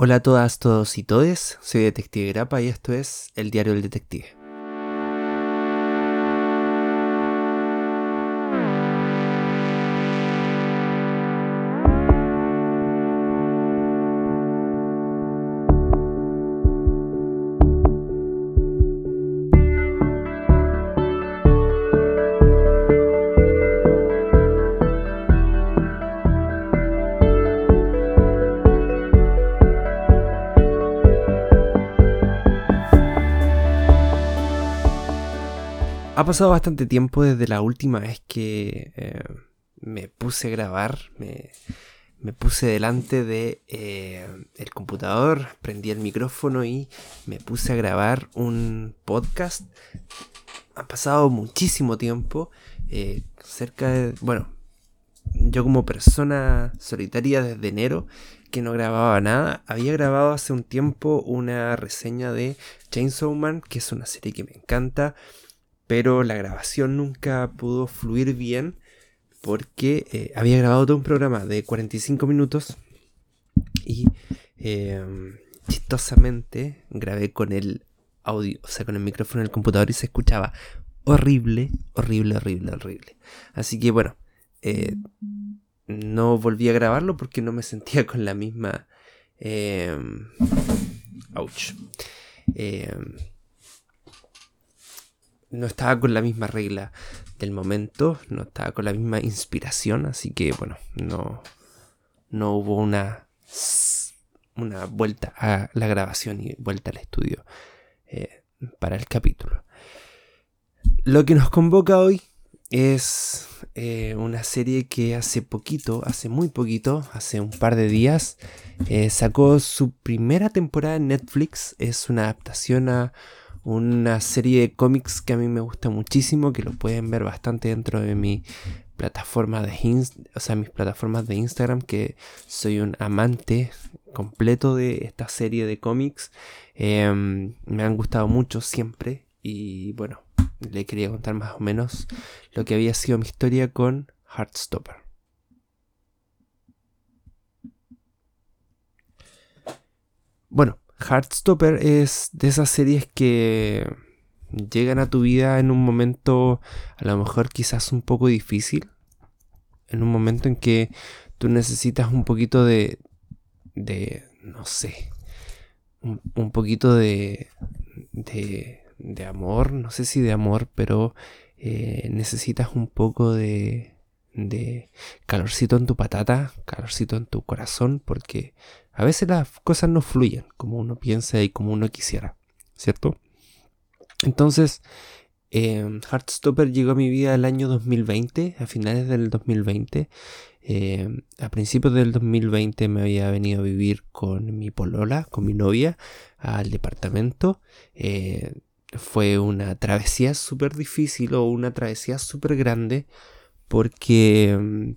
Hola a todas, todos y todes, soy Detective Grapa y esto es El Diario del Detective. Pasado bastante tiempo desde la última vez que eh, me puse a grabar, me, puse delante de eh, computador, prendí el micrófono y me puse a grabar un podcast. Ha pasado muchísimo tiempo, eh, cerca de, bueno, yo como persona solitaria desde enero que no grababa nada, había grabado hace un tiempo una reseña de Chainsaw Man, que es una serie que me encanta pero la grabación nunca pudo fluir bien porque eh, había grabado todo un programa de 45 minutos y em, chistosamente grabé con el audio, o sea, con el micrófono del computador y se escuchaba horrible, horrible, horrible, horrible. Así que bueno, eh, no volví a grabarlo porque no me sentía con la misma... Eh, ouch. No estaba con la misma regla del momento, no estaba con la misma inspiración, así que bueno, no, no hubo una, una vuelta a la grabación y vuelta al estudio eh, para el capítulo. Lo que nos convoca hoy es eh, una serie que hace poquito, hace muy poquito, hace un par de días, eh, sacó su primera temporada en Netflix. Es una adaptación a una serie de cómics que a mí me gusta muchísimo, que lo pueden ver bastante dentro de de o sea, mis plataformas de Instagram, que soy un amante completo de esta serie de cómics. Em, me han gustado mucho siempre y bueno, le quería contar más o menos lo que había sido mi historia con Heartstopper. Bueno, Heartstopper es de esas series que llegan a tu vida en un momento a lo mejor quizás un poco difícil. En un momento en que tú necesitas un poquito de, de no sé, un, poquito de, de, de, amor, no sé si de amor, pero eh, necesitas un poco de, de calorcito en tu patata, calorcito en tu corazón, porque a veces las cosas no fluyen como uno piensa y como uno quisiera, ¿cierto? Entonces, eh, Heartstopper llegó a mi vida el año 2020, a finales del 2020. Em, a principios del 2020 me había venido a vivir con mi polola, con mi novia, al departamento. Eh, fue una travesía súper difícil o una travesía súper grande porque em,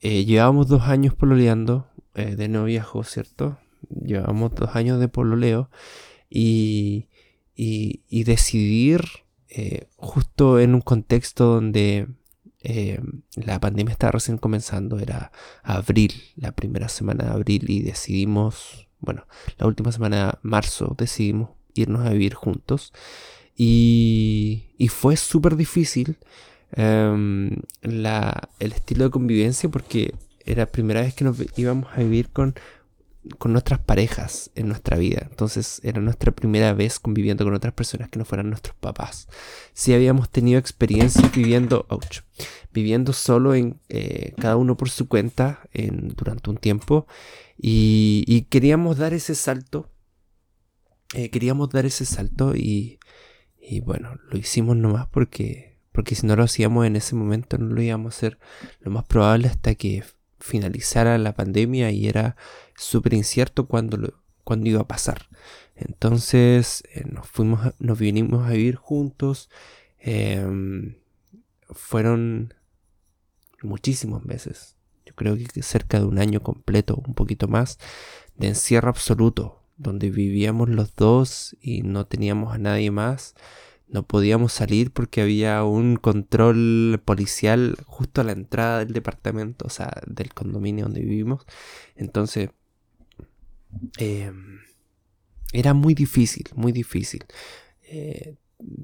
eh, llevábamos dos años pololeando, eh, de noviazgo, ¿cierto? Llevamos dos años de pololeo y, y, decidir eh, justo en un contexto donde eh, la pandemia estaba recién comenzando, era abril, la primera semana de abril y decidimos, bueno, la última semana de marzo decidimos irnos a vivir juntos y, y fue súper difícil em, la, el estilo de convivencia porque era la primera vez que nos íbamos a vivir con, con nuestras parejas en nuestra vida. Entonces era nuestra primera vez conviviendo con otras personas que no fueran nuestros papás. Si habíamos tenido experiencias viviendo, viviendo solo en eh, cada uno por su cuenta en, durante un tiempo y, queríamos dar ese salto. Eh, queríamos dar ese salto y, y bueno, lo hicimos nomás porque, porque si no lo hacíamos en ese momento no lo íbamos a hacer lo más probable hasta que finalizara la pandemia y era súper incierto cuándo, iba a pasar. Entonces eh, nos fuimos, nos vinimos a vivir juntos. Em, fueron muchísimos meses. Yo creo que cerca de un año completo, un poquito más, de encierro absoluto, donde vivíamos los dos y no teníamos a nadie más no podíamos salir porque había un control policial justo a la entrada del departamento, o sea, del condominio donde vivimos. Entonces, Em, era muy difícil, muy difícil. Eh,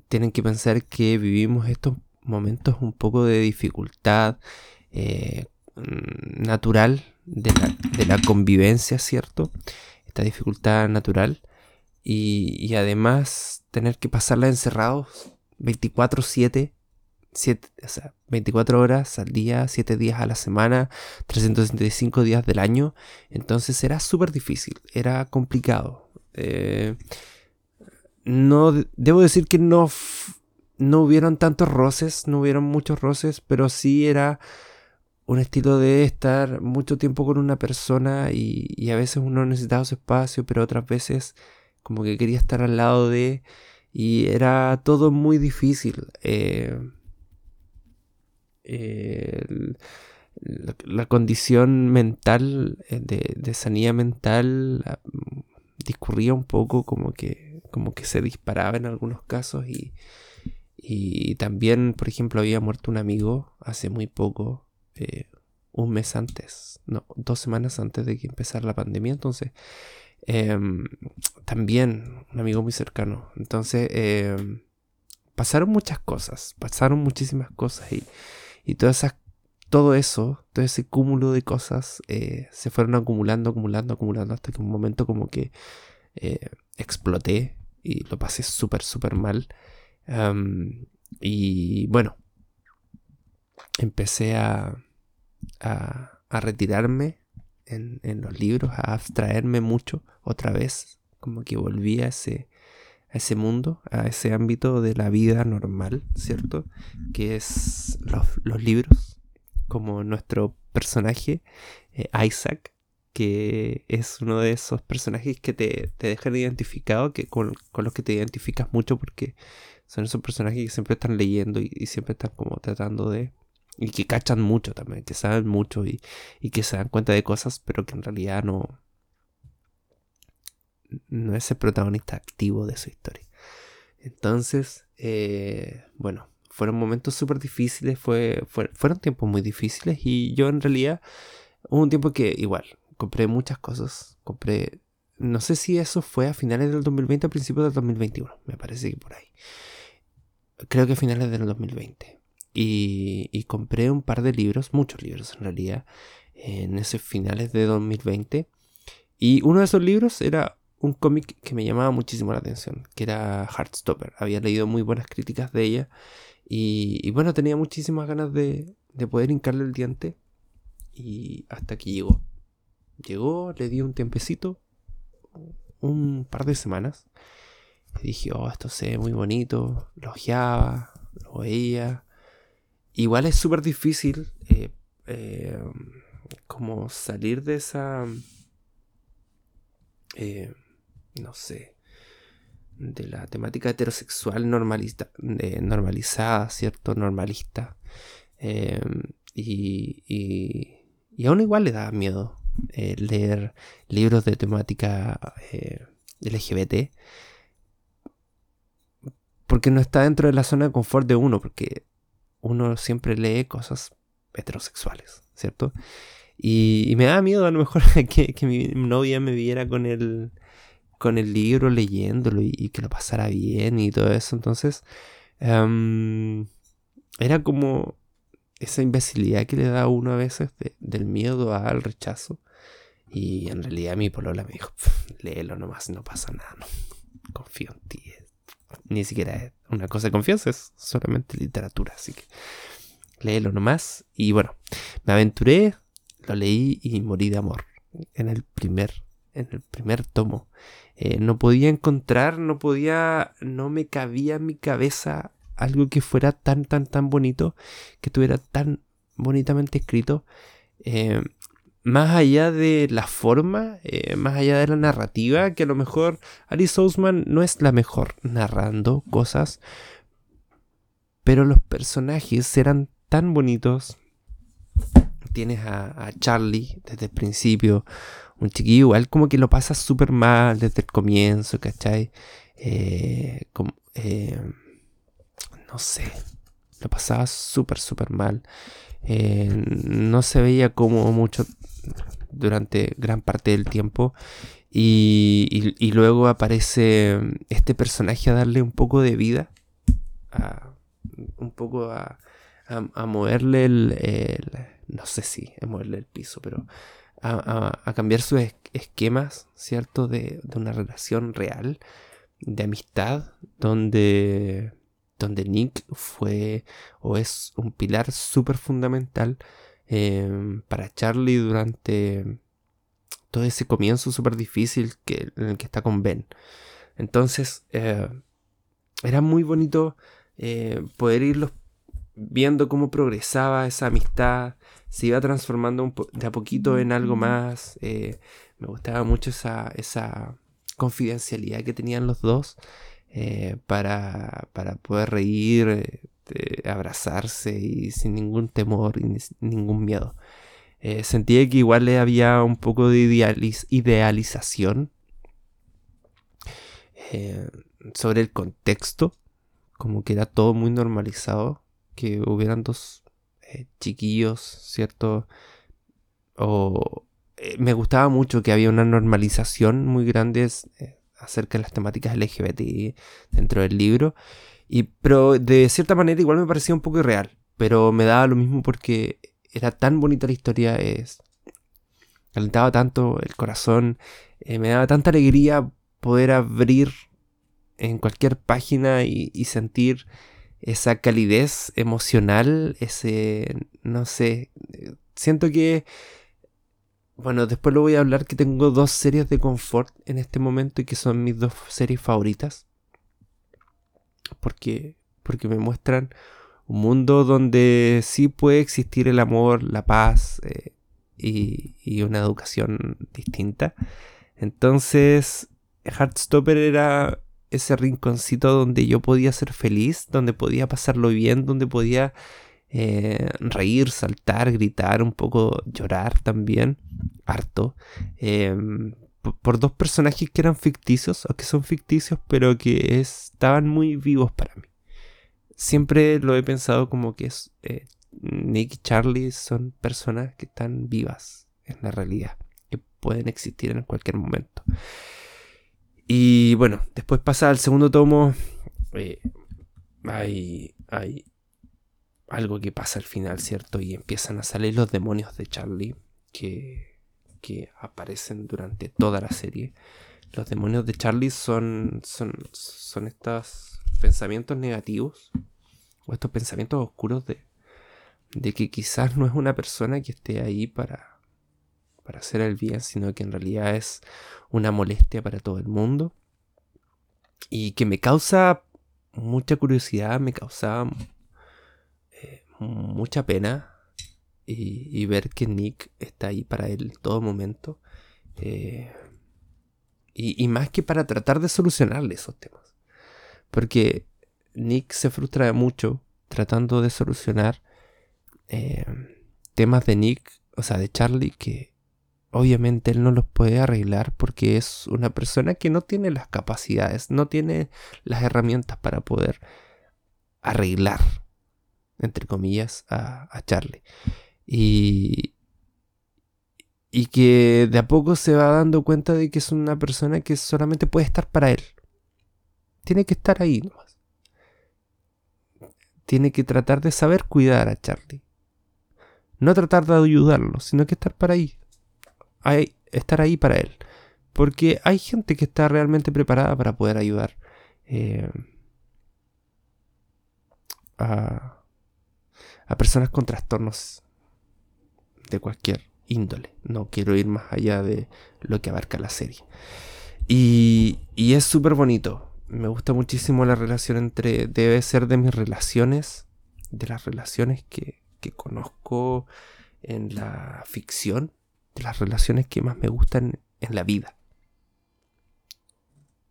tienen que pensar que vivimos estos momentos un poco de dificultad eh, mm, natural de la, convivencia, ¿cierto? Esta dificultad natural. Y, además tener que pasarla encerrados 24/7, o sea, 24 horas al día, 7 días a la semana, 365 días del año. Entonces era súper difícil, era complicado. Eh, no, debo decir que no, no hubieron tantos roces, no hubieron muchos roces, pero sí era un estilo de estar mucho tiempo con una persona y, a veces uno necesitaba su espacio, pero otras veces como que quería estar al lado de... Y era todo muy difícil. Eh, la, condición mental, eh, de, sanidad mental, ah, discurría un poco como que, como que se disparaba en algunos casos y, y también, por ejemplo, había muerto un amigo hace muy poco eh, un mes antes, no, dos semanas antes de que empezara la pandemia. Entonces, em, también un amigo muy cercano. Entonces, em, pasaron muchas cosas, pasaron muchísimas cosas y, y todas esas, todo eso, todo ese cúmulo de cosas eh, se fueron acumulando, acumulando, acumulando hasta que un momento como que eh, exploté y lo pasé súper, súper mal. y bueno, empecé a, a, retirarme en, los libros, a abstraerme mucho otra vez, como que volví a ese, a ese mundo, a ese ámbito de la vida normal, ¿cierto? Que es los, libros, como nuestro personaje, eh, Isaac, que es uno de esos personajes que te, te dejan identificado, que con, los que te identificas mucho porque son esos personajes que siempre están leyendo y siempre están como tratando de y que cachan mucho también, que saben mucho y, que se dan cuenta de cosas, pero que en realidad no, no es el protagonista activo de su historia. Entonces, eh, bueno, fueron momentos súper difíciles, fue, fueron tiempos muy difíciles y yo en realidad hubo un tiempo que igual, compré muchas cosas, compré, no sé si eso fue a finales del 2020 o principios del 2021, me parece que por ahí. Creo que a finales del 2020 y, compré un par de libros, muchos libros en realidad, en esos finales de 2020. Y uno de esos libros era un cómic que me llamaba muchísimo la atención, que era Heartstopper. Había leído muy buenas críticas de ella y, bueno, tenía muchísimas ganas de, de, poder hincarle el diente y hasta que llegó. Llegó, le di un tiempecito, un par de semanas. Y dije, oh, esto se muy bonito, lo ojeaba, lo veía igual es súper difícil eh, eh, como salir de esa, eh, no sé, de la temática heterosexual normalista, normalizada, ¿cierto? Normalista. y, y, aún igual le da miedo leer libros de temática LGBT. Porque no está dentro de la zona de confort de uno, porque uno siempre lee cosas heterosexuales, ¿cierto? Y, me da miedo a lo mejor que, mi novia me viera con el, con el libro leyéndolo y, que lo pasara bien y todo eso. Entonces, em, era como esa imbecilidad que le da uno a veces del miedo al rechazo. Y en realidad mi polola me dijo, léelo nomás, no pasa nada, confío en ti, ni siquiera es una cosa de confianza, es solamente literatura. Así que léelo nomás. Y bueno, me aventuré, lo leí y morí de amor en el primer, en el primer tomo. Eh, no podía encontrar, no podía, no me cabía en mi cabeza algo que fuera tan, tan, tan bonito, que estuviera tan bonitamente escrito. Eh, más allá de la forma, eh, más allá de la narrativa, que a lo mejor Alice Ousman no es la mejor narrando cosas, pero los personajes eran tan bonitos. Tienes a, Charlie desde el principio, un chiquillo igual como que lo pasa súper mal desde el comienzo, ¿cachai? Eh, eh, no sé, lo pasaba súper, súper mal. No se veía como mucho durante gran parte del tiempo. Y, luego aparece este personaje a darle un poco de vida, un poco a, moverle el, no sé si a moverle el piso, pero a, cambiar sus esquemas, ¿cierto? De, una relación real, de amistad, donde, donde Nick fue o es un pilar súper fundamental Em, para Charlie durante todo ese comienzo súper difícil que, en el que está con Ben. Entonces, eh, era muy bonito eh, poder irlos viendo cómo progresaba esa amistad, se iba transformando de a poquito en algo más. Eh, me gustaba mucho esa, esa confidencialidad que tenían los dos para, para poder reír, este, abrazarse y sin ningún temor y ningún miedo. Eh, sentía que igual había un poco de idealización eh, sobre el contexto, como que era todo muy normalizado, que hubieran dos eh, chiquillos, ¿cierto? O me gustaba mucho que había una normalización muy grande acerca de las temáticas LGBT dentro del libro y, pero de cierta manera igual me parecía un poco irreal. Pero me daba lo mismo porque era tan bonita la historia. Es, calentaba tanto el corazón. Eh, me daba tanta alegría poder abrir en cualquier página y, sentir esa calidez emocional. Ese, no sé. Siento que... Bueno, después lo voy a hablar que tengo dos series de confort en este momento y que son mis dos series favoritas porque, porque me muestran un mundo donde sí puede existir el amor, la paz eh, y, una educación distinta. Entonces, Heartstopper era ese rinconcito donde yo podía ser feliz, donde podía pasarlo bien, donde podía eh, reír, saltar, gritar, un poco llorar también, harto. Em, por dos personajes que eran ficticios, o que son ficticios, pero que estaban muy vivos para mí. Siempre lo he pensado como que eh, Nick y Charlie son personas que están vivas en la realidad, que pueden existir en cualquier momento. Y bueno, después pasa al segundo tomo. Eh, hay, hay algo que pasa al final, ¿cierto? Y empiezan a salir los demonios de Charlie, que que aparecen durante toda la serie. Los demonios de Charlie son, son, son estos pensamientos negativos o estos pensamientos oscuros de, de que quizás no es una persona que esté ahí para, para hacer el bien, sino que en realidad es una molestia para todo el mundo. Y que me causa mucha curiosidad, me causa mucha pena y, ver que Nick está ahí para él todo momento. Eh, y, más que para tratar de solucionarle esos temas. Porque Nick se frustra mucho tratando de solucionar eh, temas de Nick, o sea, de Charlie, que obviamente él no los puede arreglar porque es una persona que no tiene las capacidades, no tiene las herramientas para poder arreglar, entre comillas, a, a Charlie. Y, y que de a poco se va dando cuenta de que es una persona que solamente puede estar para él. Tiene que estar ahí nomás. Tiene que tratar de saber cuidar a Charlie. No tratar de ayudarlo, sino que estar para ahí. estar ahí para él. Porque hay gente que está realmente preparada para poder ayudar eh, a, a personas con trastornos de cualquier índole. No quiero ir más allá de lo que abarca la serie. Y, y es súper bonito. Me gusta muchísimo la relación entre... Debe ser de mis relaciones, de las relaciones que, que conozco en la ficción, de las relaciones que más me gustan en la vida.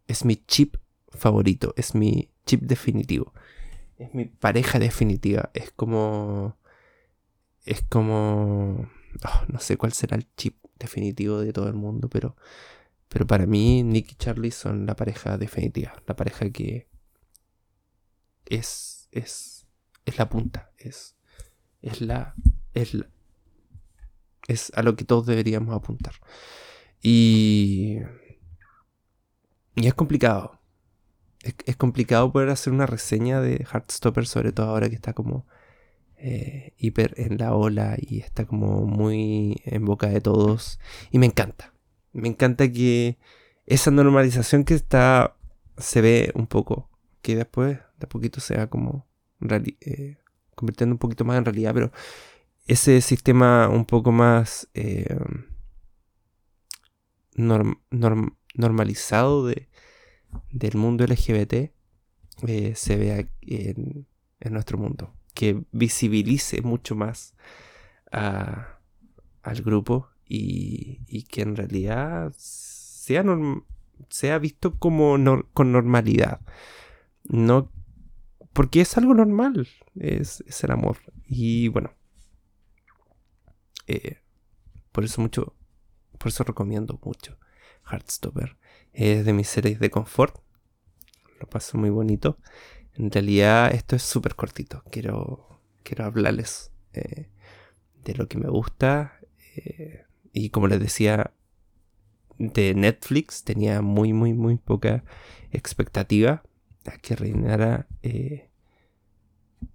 Es mi chip favorito, es mi chip definitivo. Es mi pareja definitiva. Es como es como... Oh, no sé cuál será el chip definitivo de todo el mundo, pero, pero para mí Nick y Charlie son la pareja definitiva, la pareja que es, es, es la punta, es, es la, es es a lo que todos deberíamos apuntar. Y, y es complicado. Es, complicado poder hacer una reseña de Heartstopper, sobre todo ahora que está como eh, hiper en la ola y está como muy en boca de todos. Y me encanta. Me encanta que esa normalización que está se ve un poco, que después de poquito se va como eh, convirtiendo un poquito más en realidad, pero ese sistema un poco más eh, normalizado de, del mundo LGBT eh, se ve en, nuestro mundo. Que visibilice mucho más al grupo y, que en realidad sea, sea visto como con normalidad. No, porque es algo normal, es, es el amor. Y bueno, eh, por eso mucho, por eso recomiendo mucho Heartstopper. Es de mis series de confort. Lo paso muy bonito. En realidad esto es súper cortito. Quiero, quiero hablarles eh, de lo que me gusta. Eh, y como les decía, de Netflix tenía muy, muy, muy poca expectativa a que reinara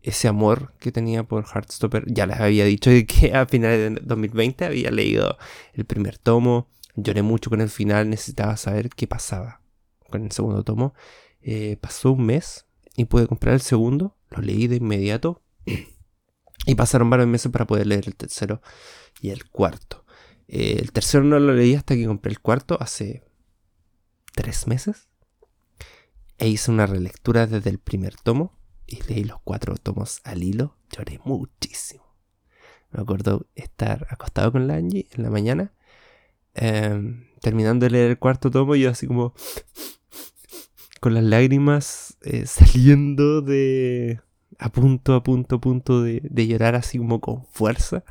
ese amor que tenía por Heartstopper. Ya les había dicho que a finales de 2020 había leído el primer tomo. Lloré mucho con el final, necesitaba saber qué pasaba con el segundo tomo. Eh, pasó un mes y pude comprar el segundo. Lo leí de inmediato. Y pasaron varios meses para poder leer el tercero y el cuarto. Eh, el tercero no lo leí hasta que compré el cuarto hace tres meses. E hice una relectura desde el primer tomo y leí los cuatro tomos al hilo, lloré muchísimo. Me acuerdo estar acostado con la Angie en la mañana, em, terminando de leer el cuarto tomo, y yo así como con las lágrimas eh, saliendo de a punto, a punto, a punto de, llorar así como con fuerza.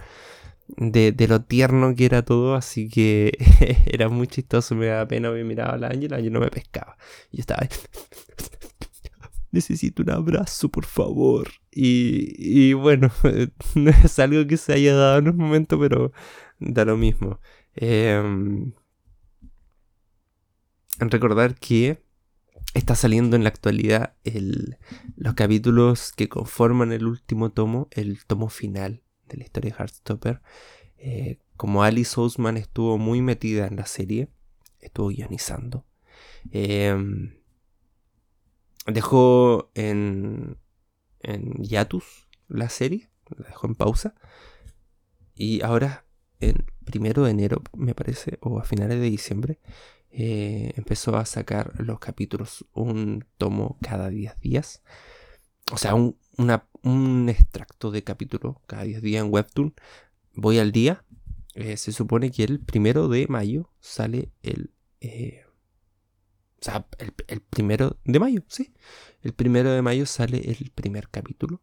De, lo tierno que era todo, así que era muy chistoso, me daba pena, me miraba a la Ángela y no me pescaba. Y yo estaba necesito un abrazo, por favor. Y, bueno, no es algo que se haya dado en un momento, pero da lo mismo. Em, recordar que está saliendo en la actualidad los capítulos que conforman el último tomo, el tomo final de la historia de Heartstopper. Eh, como Alice Ousman estuvo muy metida en la serie, estuvo guionizando. Eh, dejó en, en hiatus la serie, la dejó en pausa. Y ahora, en primero de enero, me parece, o a finales de diciembre, eh, empezó a sacar los capítulos, un tomo cada 10 días. O sea, un, un extracto de capítulo cada 10 días en Webtoon. Voy al día. Eh, se supone que el primero de mayo sale el eh, o sea, el, primero de mayo, sí. El primero de mayo sale el primer capítulo.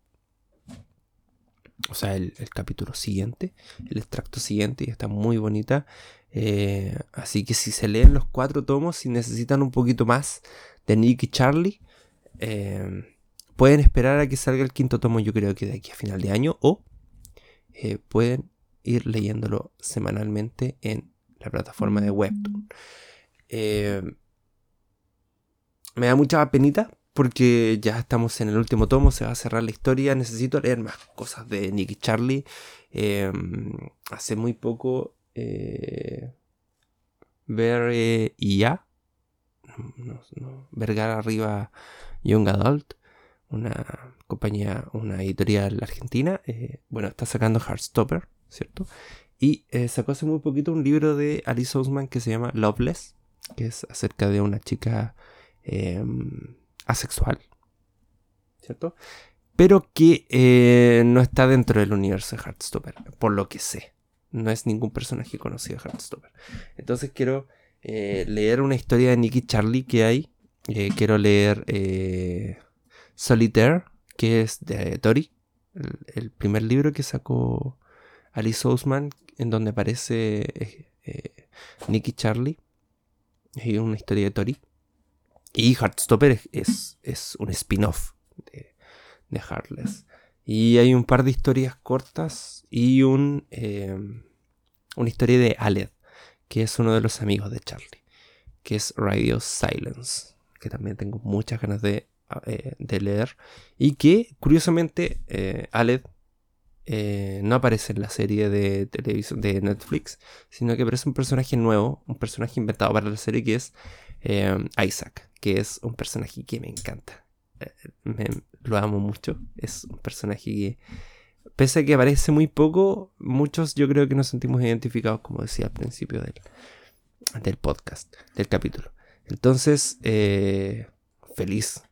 O sea, el, capítulo siguiente, el extracto siguiente, y está muy bonita. Eh, así que si se leen los cuatro tomos, si necesitan un poquito más de Nick y Charlie, eh, pueden esperar a que salga el quinto tomo, yo creo que de aquí a final de año, o eh, pueden ir leyéndolo semanalmente en la plataforma de Webtoon. Me da mucha penita porque ya estamos en el último tomo, se va a cerrar la historia. Necesito leer más cosas de Nicky Charlie. Em, hace muy poco ver eh, IA, Vergara Arriba Young Adult, una compañía, una editorial argentina. Eh, bueno, está sacando Heartstopper, ¿cierto? Y eh, sacó hace muy poquito un libro de Alice Ousman que se llama Loveless, que es acerca de una chica Em, asexual, ¿cierto? Pero que eh, no está dentro del universo de Heartstopper, por lo que sé. No es ningún personaje conocido de Heartstopper. Entonces quiero eh, leer una historia de Nicky Charlie que hay. Eh, quiero leer Solitaire, que es de Tori. El, primer libro que sacó Alice Ousman, en donde aparece Nicky Charlie. Es una historia de Tori. Y Heartstopper es, es un spin-off de, de, Heartless. Y hay un par de historias cortas y un, em, una historia de Aled, que es uno de los amigos de Charlie. que es Radio Silence, que también tengo muchas ganas de, eh, leer, y que curiosamente eh, Aled eh, no aparece en la serie de televisión de Netflix, sino que aparece un personaje nuevo, un personaje inventado para la serie que es Isaac, que es un personaje que me encanta. lo amo mucho, es un personaje que pese a que aparece muy poco, muchos yo creo que nos sentimos identificados, como decía al principio del, del podcast, del capítulo. Entonces, eh, feliz,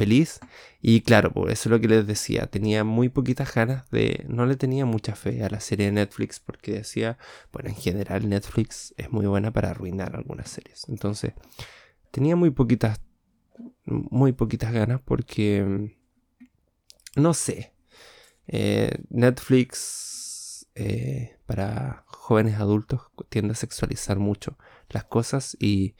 feliz. Y claro, por eso es lo que les decía, tenía muy poquitas ganas de, no le tenía mucha fe a la serie de Netflix porque decía, bueno, en general Netflix es muy buena para arruinar algunas series. Entonces, tenía muy poquitas, muy poquitas ganas porque, no sé, eh, Netflix eh, para jóvenes adultos tiende a sexualizar mucho las cosas y,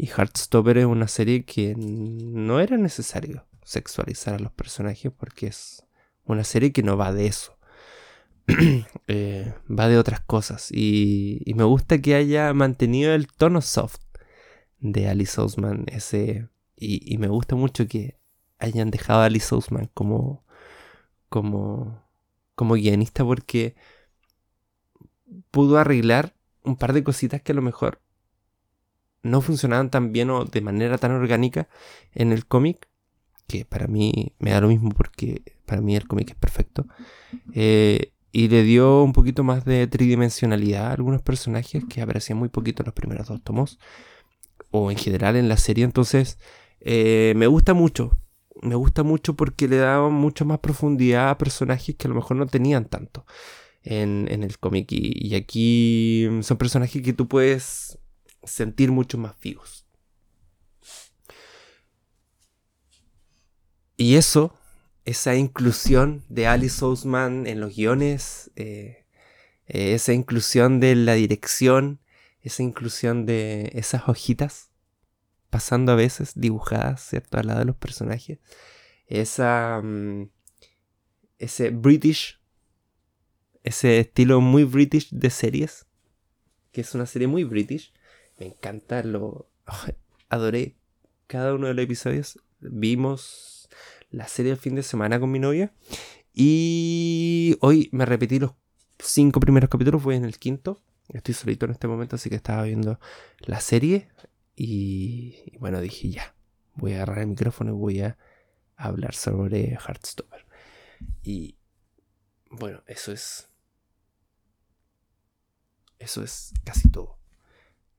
y Heartstopper es una serie que no era necesario sexualizar a los personajes porque es una serie que no va de eso. Eh, va de otras cosas y, me gusta que haya mantenido el tono soft de Alice Ousman ese y, y me gusta mucho que hayan dejado a Alice Ousman como como, como guionista porque pudo arreglar un par de cositas que a lo mejor no funcionaban tan bien o de manera tan orgánica en el cómic, que para mí me da lo mismo porque para mí el cómic es perfecto, eh, y le dio un poquito más de tridimensionalidad a algunos personajes que aparecían muy poquito en los primeros dos tomos, o en general en la serie, entonces eh, me gusta mucho, me gusta mucho porque le da mucho más profundidad a personajes que a lo mejor no tenían tanto en, el cómic. Y, aquí son personajes que tú puedes sentir mucho más vivos. Y eso, esa inclusión de Alice Ousman en los guiones, eh, eh, esa inclusión de la dirección, esa inclusión de esas hojitas pasando a veces dibujadas, ¿cierto? Al lado de los personajes. Esa... Mm, ese British, ese estilo muy British de series, que es una serie muy British. Me encanta, lo adoré cada uno de los episodios. Vimos la serie el fin de semana con mi novia y hoy me repetí los cinco primeros capítulos, voy en el quinto. Estoy solito en este momento, así que estaba viendo la serie. Y, bueno, dije ya, voy a agarrar el micrófono y voy a hablar sobre Heartstopper. Y bueno, eso es. Eso es casi todo.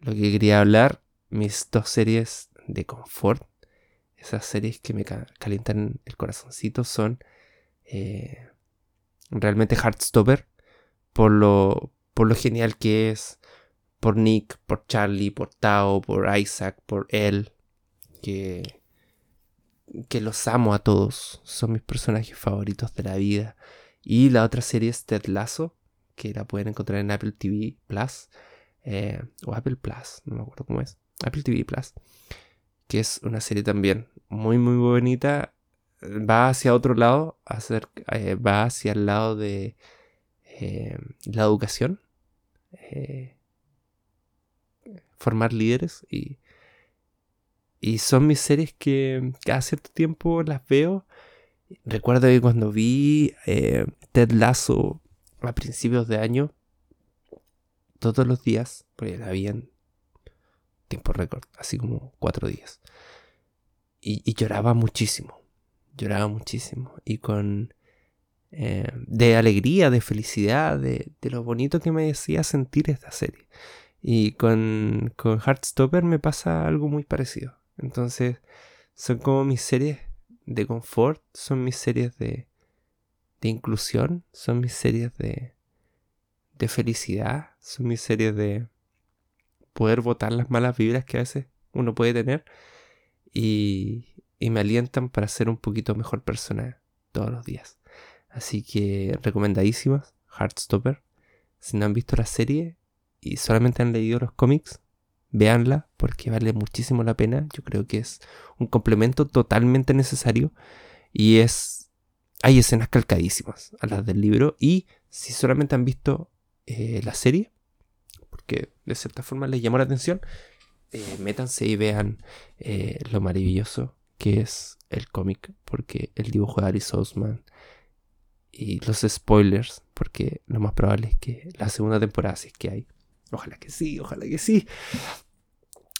Lo que quería hablar, mis dos series de confort, esas series que me calientan el corazoncito, son eh, realmente Heartstopper, por lo, por lo genial que es, por Nick, por Charlie, por Tao, por Isaac, por él, que, que los amo a todos, son mis personajes favoritos de la vida. Y la otra serie es Ted Lasso, que la pueden encontrar en Apple TV Plus, eh, o Apple Plus, no me acuerdo cómo es, Apple TV Plus, que es una serie también muy, muy bonita. Va hacia otro lado, eh, va hacia el lado de eh, la educación formar líderes y, y son mis series que cada cierto tiempo las veo. Recuerdo que cuando vi Ted Lasso a principios de año, todos los días, porque la vi tiempo récord, así como cuatro días. Y, lloraba muchísimo, lloraba muchísimo. Y con... Eh, de alegría, de felicidad, de, de, lo bonito que me decía sentir esta serie. Y con, con Heartstopper me pasa algo muy parecido. Entonces, son como mis series de confort, son mis series de, de inclusión, son mis series de, de felicidad, son mis series de poder botar las malas vibras que a veces uno puede tener y, y me alientan para ser un poquito mejor persona todos los días. Así que recomendadísimas, Heartstopper. Si no han visto la serie, y solamente han leído los cómics, véanla porque vale muchísimo la pena. Yo creo que es un complemento totalmente necesario y es hay escenas calcadísimas a las del libro y si solamente han visto eh, la serie, porque de cierta forma les llamó la atención, eh, métanse y vean eh, lo maravilloso que es el cómic, porque el dibujo de Alice Osman y los spoilers, porque lo más probable es que la segunda temporada, si es que hay, ojalá que sí, ojalá que sí,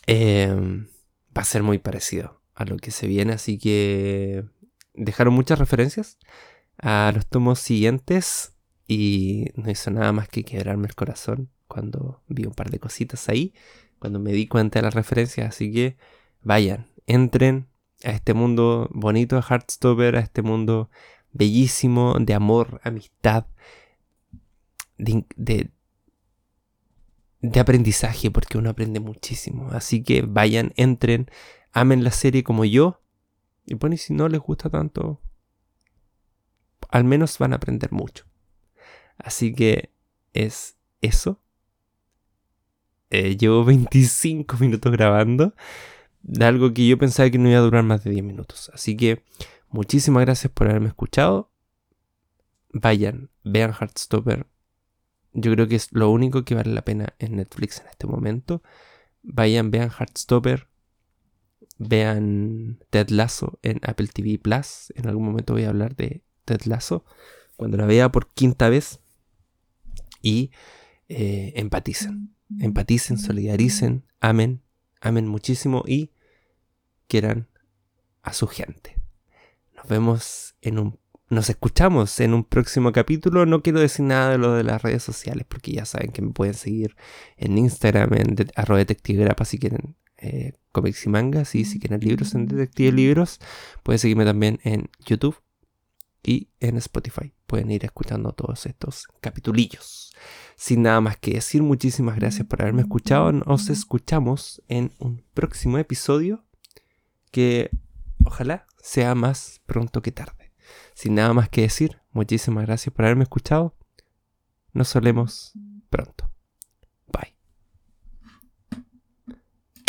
em, va a ser muy parecido a lo que se viene, así que dejaron muchas referencias a los tomos siguientes y no hizo nada más que quebrarme el corazón cuando vi un par de cositas ahí, cuando me di cuenta de las referencias, así que vayan, entren a este mundo bonito de Heartstopper, a este mundo bellísimo de amor, amistad, de, de, aprendizaje, porque uno aprende muchísimo. Así que vayan, entren, amen la serie como yo. Y bueno, y si no les gusta tanto, al menos van a aprender mucho. Así que es eso. Eh, llevo 25 minutos grabando de algo que yo pensaba que no iba a durar más de 10 minutos. Así que muchísimas gracias por haberme escuchado. Vayan, vean Heartstopper. Yo creo que es lo único que vale la pena en Netflix en este momento. Vayan, vean Heartstopper. Vean Ted Lasso en Apple TV Plus. En algún momento voy a hablar de Ted Lasso. Cuando la vea por quinta vez. Y eh, empaticen. Empaticen, solidaricen, amen amen muchísimo y quieran a su gente. Nos vemos en un nos escuchamos en un próximo capítulo. No quiero decir nada de lo de las redes sociales porque ya saben que me pueden seguir en Instagram, en arroba detective grapa si quieren eh, cómics y mangas y si quieren libros en detective libros. Pueden seguirme también en YouTube y en Spotify. Pueden ir escuchando todos estos capitulillos. Sin nada más que decir, muchísimas gracias por haberme escuchado. Nos escuchamos en un próximo episodio que ojalá sea más pronto que tarde. Sin nada más que decir, muchísimas gracias por haberme escuchado. Nos solemos